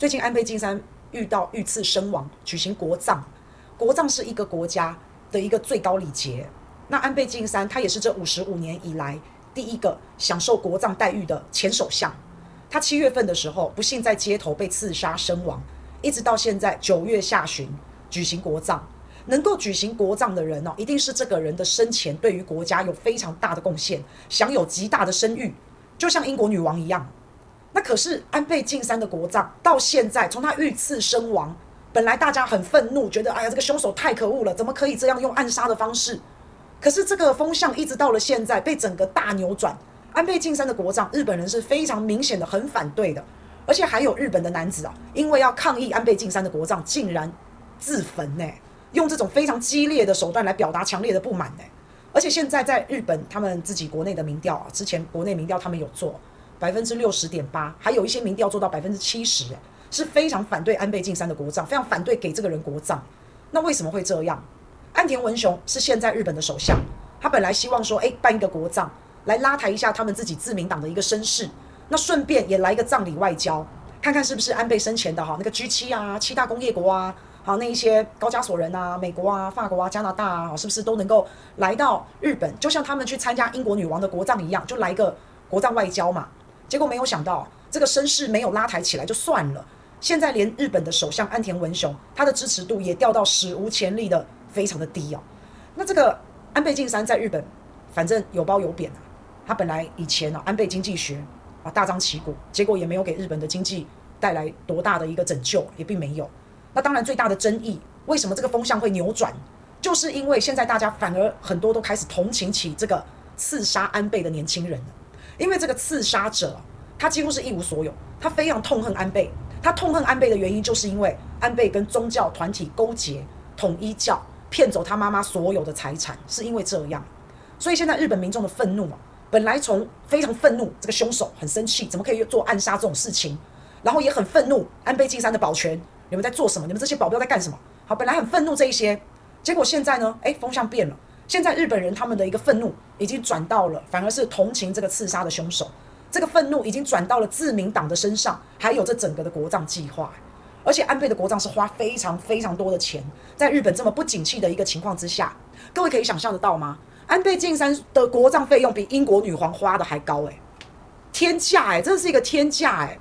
最近安倍晋三遇到遇刺身亡，举行国葬。国葬是一个国家的一个最高礼节。那安倍晋三他也是这五十五年以来第一个享受国葬待遇的前首相。他七月份的时候不幸在街头被刺杀身亡，一直到现在九月下旬举行国葬。能够举行国葬的人哦，一定是这个人的生前对于国家有非常大的贡献，享有极大的声誉，就像英国女王一样。那可是安倍晋三的国葬到现在，从他遇刺身亡，本来大家很愤怒，觉得哎呀，这个凶手太可恶了，怎么可以这样用暗杀的方式？可是这个风向一直到了现在被整个大扭转。安倍晋三的国葬，日本人是非常明显的很反对的，而且还有日本的男子啊，因为要抗议安倍晋三的国葬，竟然自焚呢。用这种非常激烈的手段来表达强烈的不满呢，而且现在在日本，他们自己国内的民调啊，之前国内民调他们有做百分之六十点八，还有一些民调做到百分之七十，哎，是非常反对安倍晋三的国葬，非常反对给这个人国葬。那为什么会这样？岸田文雄是现在日本的首相，他本来希望说，哎，办一个国葬来拉抬一下他们自己自民党的一个声势，那顺便也来一个葬礼外交，看看是不是安倍生前的哈那个 G 七啊，七大工业国啊。好，那一些高加索人啊，美国啊、法国啊、加拿大啊，是不是都能够来到日本？就像他们去参加英国女王的国葬一样，就来个国葬外交嘛。结果没有想到，这个声势没有拉抬起来就算了，现在连日本的首相岸田文雄，他的支持度也掉到史无前例的非常的低哦。那这个安倍晋三在日本，反正有褒有贬啊。他本来以前啊，安倍经济学啊大张旗鼓，结果也没有给日本的经济带来多大的一个拯救，也并没有。那当然，最大的争议，为什么这个风向会扭转？就是因为现在大家反而很多都开始同情起这个刺杀安倍的年轻人了。因为这个刺杀者，他几乎是一无所有，他非常痛恨安倍。他痛恨安倍的原因，就是因为安倍跟宗教团体勾结，统一教骗走他妈妈所有的财产，是因为这样。所以现在日本民众的愤怒啊，本来从非常愤怒这个凶手很生气，怎么可以做暗杀这种事情，然后也很愤怒安倍晋三的保全。你们在做什么？你们这些保镖在干什么？好，本来很愤怒这一些，结果现在呢？诶，风向变了。现在日本人他们的一个愤怒已经转到了，反而是同情这个刺杀的凶手。这个愤怒已经转到了自民党的身上，还有这整个的国葬计划。而且安倍的国葬是花非常非常多的钱，在日本这么不景气的一个情况之下，各位可以想象得到吗？安倍晋三的国葬费用比英国女皇花的还高，诶，天价诶，真的是一个天价诶。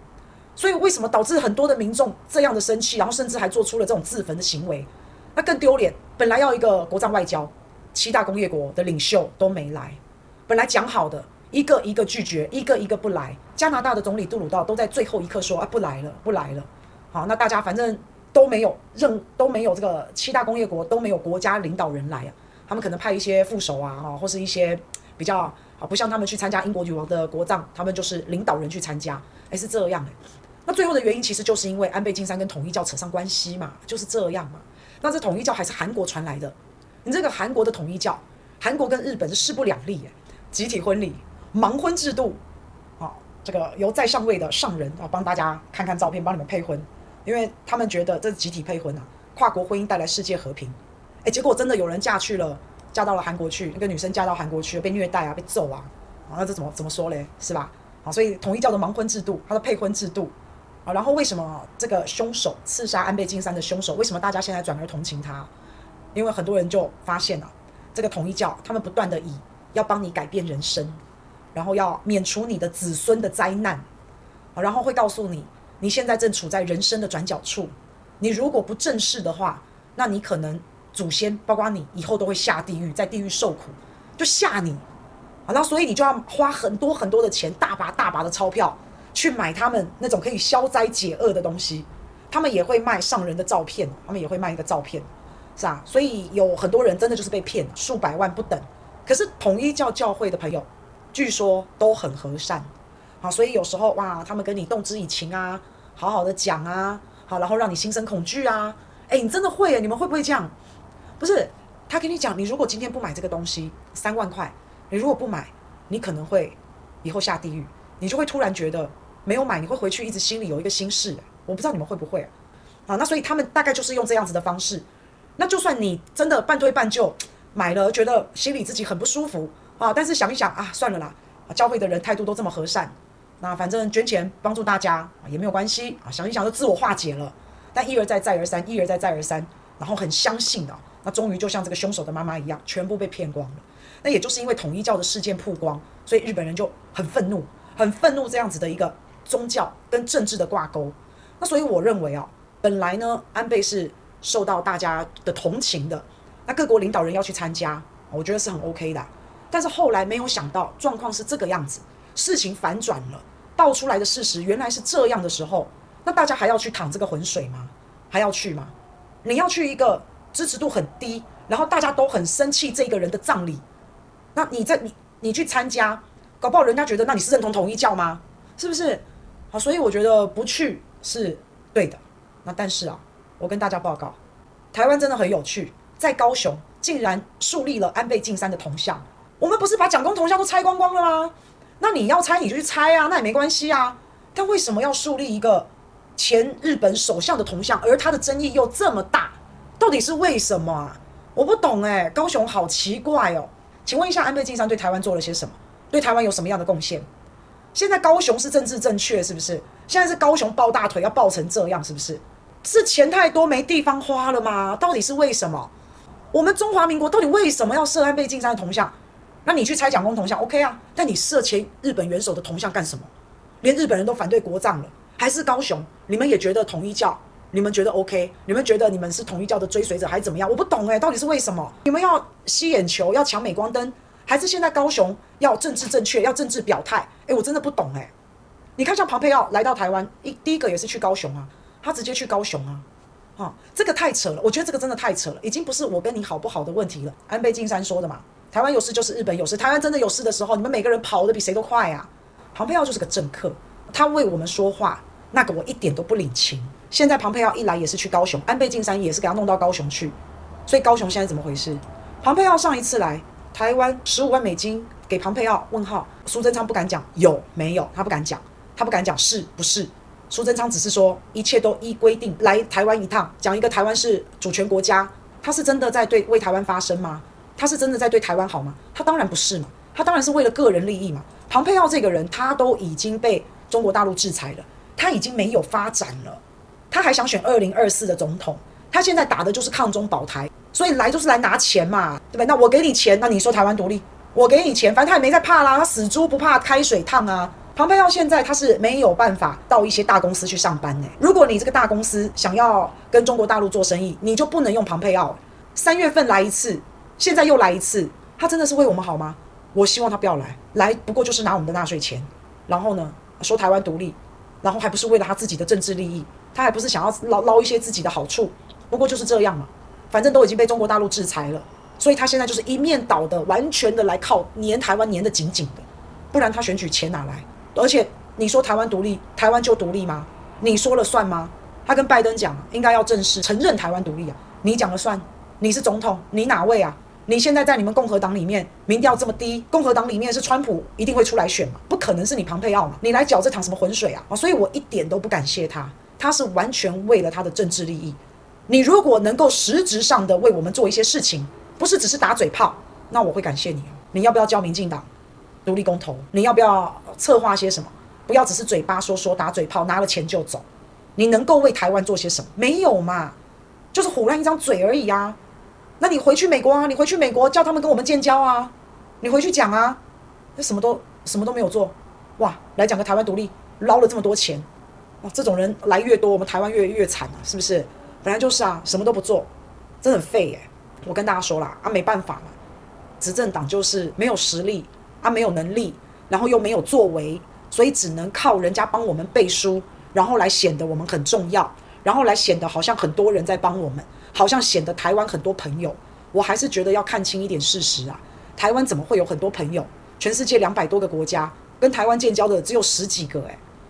所以为什么导致很多的民众这样的生气，然后甚至还做出了这种自焚的行为？那更丢脸。本来要一个国葬外交，七大工业国的领袖都没来。本来讲好的，一个一个拒绝，一个一个不来。加拿大的总理杜鲁道都在最后一刻说啊，不来了，不来了。好，那大家反正都没有任都没有这个七大工业国都没有国家领导人来啊。他们可能派一些副手啊，哈，或是一些比较啊，不像他们去参加英国女王的国葬，他们就是领导人去参加，诶，是这样诶。那最后的原因其实就是因为安倍晋三跟统一教扯上关系嘛，就是这样嘛。那这统一教还是韩国传来的，你这个韩国的统一教，韩国跟日本是势不两立耶。集体婚礼、盲婚制度，啊，这个由在上位的上人啊帮大家看看照片，帮你们配婚，因为他们觉得这是集体配婚啊，跨国婚姻带来世界和平。哎，结果真的有人嫁去了，嫁到了韩国去，那个女生嫁到韩国去，被虐待啊，被揍啊，啊，那这怎么怎么说嘞？是吧？好，所以统一教的盲婚制度，它的配婚制度。啊，然后为什么这个凶手刺杀安倍晋三的凶手，为什么大家现在转而同情他？因为很多人就发现了，这个统一教他们不断的以要帮你改变人生，然后要免除你的子孙的灾难，然后会告诉你，你现在正处在人生的转角处，你如果不正视的话，那你可能祖先包括你以后都会下地狱，在地狱受苦，就吓你，啊，然后所以你就要花很多很多的钱，大把大把的钞票。去买他们那种可以消灾解厄的东西，他们也会卖上人的照片，他们也会卖一个照片，是啊？所以有很多人真的就是被骗，数百万不等。可是统一教教会的朋友，据说都很和善，好，所以有时候哇，他们跟你动之以情啊，好好的讲啊，好，然后让你心生恐惧啊，哎，你真的会耶？你们会不会这样？不是，他跟你讲，你如果今天不买这个东西，三万块，你如果不买，你可能会以后下地狱。你就会突然觉得没有买，你会回去一直心里有一个心事。我不知道你们会不会？啊，那所以他们大概就是用这样子的方式。那就算你真的半推半就买了，觉得心里自己很不舒服啊，但是想一想啊，算了啦。教会的人态度都这么和善，那反正捐钱帮助大家也没有关系啊，想一想就自我化解了。但一而再再而三，一而再再而三，然后很相信啊，那终于就像这个凶手的妈妈一样，全部被骗光了。那也就是因为统一教的事件曝光，所以日本人就很愤怒，很愤怒这样子的一个宗教跟政治的挂钩。那所以我认为啊，本来呢，安倍是受到大家的同情的，那各国领导人要去参加，我觉得是很 OK 的。但是后来没有想到状况是这个样子，事情反转了，爆出来的事实原来是这样的时候，那大家还要去淌这个浑水吗？还要去吗？你要去一个支持度很低，然后大家都很生气这个人的葬礼，那你在你你去参加，搞不好人家觉得那你是认同统一教吗？是不是？好，所以我觉得不去是对的。那但是啊，我跟大家报告，台湾真的很有趣，在高雄竟然树立了安倍晋三的铜像。我们不是把蒋公铜像都拆光光了吗？那你要拆你就去拆啊，那也没关系啊。但为什么要树立一个前日本首相的铜像，而他的争议又这么大？到底是为什么啊？我不懂哎、高雄好奇怪哦。请问一下，安倍晋三对台湾做了些什么？对台湾有什么样的贡献？现在高雄是政治正确是不是？现在是高雄抱大腿要抱成这样是不是？是钱太多没地方花了吗？到底是为什么？我们中华民国到底为什么要设安倍晋三的铜像？那你去拆蒋公铜像，OK 啊？但你设前日本元首的铜像干什么？连日本人都反对国葬了，还是高雄？你们也觉得统一教？你们觉得 OK？你们觉得你们是统一教的追随者，还是怎么样？我不懂诶，到底是为什么？你们要吸眼球，要抢镁光灯，还是现在高雄要政治正确，要政治表态？诶，我真的不懂诶。你看，像庞佩奥来到台湾，一第一个也是去高雄啊，他直接去高雄啊，啊，这个太扯了，我觉得这个真的太扯了，已经不是我跟你好不好的问题了。安倍晋三说的嘛。台湾有事就是日本有事，台湾真的有事的时候，你们每个人跑得比谁都快啊！庞佩奥就是个政客，他为我们说话，那个我一点都不领情。现在庞佩奥一来也是去高雄，安倍晋三也是给他弄到高雄去，所以高雄现在怎么回事？庞佩奥上一次来台湾十五万美金给庞佩奥问号，苏贞昌不敢讲有没有，他不敢讲，他不敢讲是不是？苏贞昌只是说一切都依规定来台湾一趟，讲一个台湾是主权国家，他是真的在对为台湾发声吗？他是真的在对台湾好吗？他当然不是嘛，他当然是为了个人利益嘛。庞佩奥这个人，他都已经被中国大陆制裁了，他已经没有发展了，他还想选二零二四的总统，他现在打的就是抗中保台，所以来就是来拿钱嘛，对不对？那我给你钱，那你说台湾独立，我给你钱，反正他也没在怕啦，他死猪不怕开水烫啊。庞佩奥现在他是没有办法到一些大公司去上班呢。如果你这个大公司想要跟中国大陆做生意，你就不能用庞佩奥，三月份来一次。现在又来一次，他真的是为我们好吗？我希望他不要来，来不过就是拿我们的纳税钱，然后呢，说台湾独立，然后还不是为了他自己的政治利益，他还不是想要捞捞一些自己的好处，不过就是这样嘛，反正都已经被中国大陆制裁了，所以他现在就是一面倒的，完全的来靠粘台湾粘得紧紧的，不然他选举钱哪来？而且你说台湾独立，台湾就独立吗？你说了算吗？他跟拜登讲，应该要正式承认台湾独立啊，你讲了算？你是总统，你哪位啊？你现在在你们共和党里面民调这么低，共和党里面是川普一定会出来选嘛？不可能是你庞佩奥嘛？你来搅这趟什么浑水啊？啊，所以我一点都不感谢他，他是完全为了他的政治利益。你如果能够实质上的为我们做一些事情，不是只是打嘴炮，那我会感谢你。你要不要教民进党独立公投？你要不要策划些什么？不要只是嘴巴说说打嘴炮，拿了钱就走。你能够为台湾做些什么？没有嘛？就是唬烂一张嘴而已啊。那你回去美国啊？你回去美国叫他们跟我们建交啊？你回去讲啊？那什么都什么都没有做，哇！来讲个台湾独立，捞了这么多钱，哇！这种人来越多，我们台湾越越惨啊，是不是？本来就是啊，什么都不做，真的很废耶！我跟大家说啦，啊，没办法嘛，执政党就是没有实力他，没有能力，然后又没有作为，所以只能靠人家帮我们背书，然后来显得我们很重要，然后来显得好像很多人在帮我们。好像显得台湾很多朋友，我还是觉得要看清一点事实啊。台湾怎么会有很多朋友？全世界两百多个国家跟台湾建交的只有十几个诶。